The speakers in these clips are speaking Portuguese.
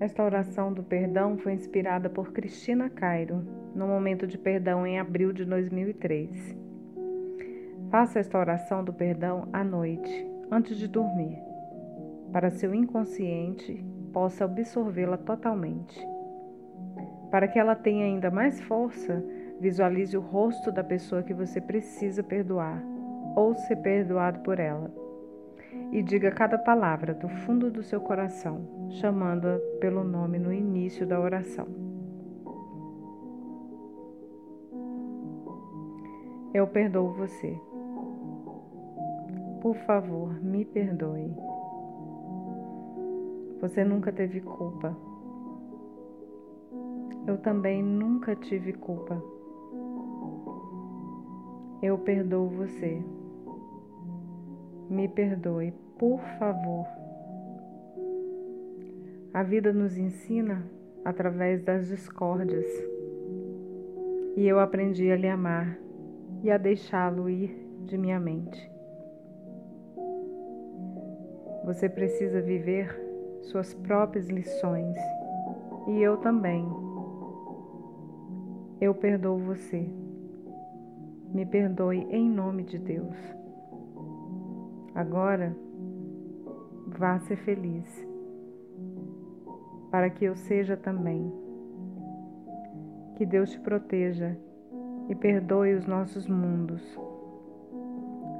Esta oração do perdão foi inspirada por Cristina Cairo, no momento de perdão em abril de 2003. Faça esta oração do perdão à noite, antes de dormir, para seu inconsciente possa absorvê-la totalmente. Para que ela tenha ainda mais força, visualize o rosto da pessoa que você precisa perdoar ou ser perdoado por ela e diga cada palavra do fundo do seu coração, chamando-a pelo nome no início da oração. Eu perdoo você. Por favor, me perdoe. Você nunca teve culpa. Eu também nunca tive culpa. Eu perdoo você. Me perdoe, por favor. A vida nos ensina através das discórdias. E eu aprendi a lhe amar e a deixá-lo ir de minha mente. Você precisa viver suas próprias lições e eu também. Eu perdoo você. Me perdoe em nome de Deus. Agora, vá ser feliz, para que eu seja também. Que Deus te proteja e perdoe os nossos mundos.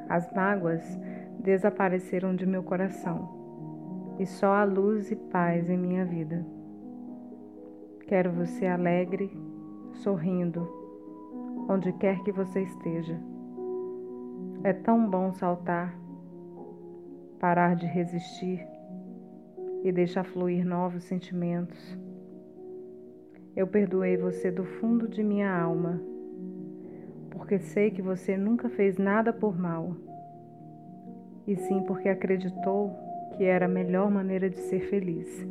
As mágoas desapareceram de meu coração e só há luz e paz em minha vida. Quero você alegre, sorrindo, onde quer que você esteja. É tão bom saltar parar de resistir e deixar fluir novos sentimentos. Eu perdoei você do fundo de minha alma, porque sei que você nunca fez nada por mal, e sim porque acreditou que era a melhor maneira de ser feliz.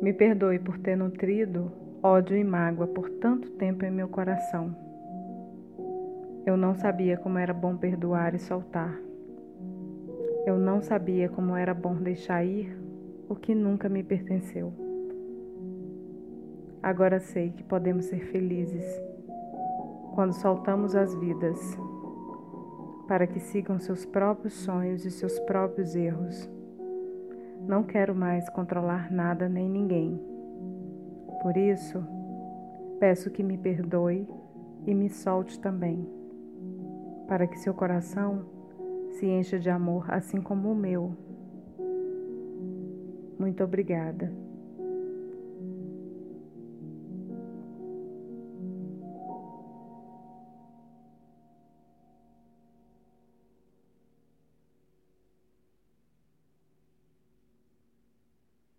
Me perdoe por ter nutrido ódio e mágoa por tanto tempo em meu coração. Eu não sabia como era bom perdoar e soltar. Eu não sabia como era bom deixar ir o que nunca me pertenceu. Agora sei que podemos ser felizes quando soltamos as vidas para que sigam seus próprios sonhos e seus próprios erros. Não quero mais controlar nada nem ninguém. Por isso, peço que me perdoe e me solte também, para que seu coração se encha de amor, assim como o meu. Muito obrigada.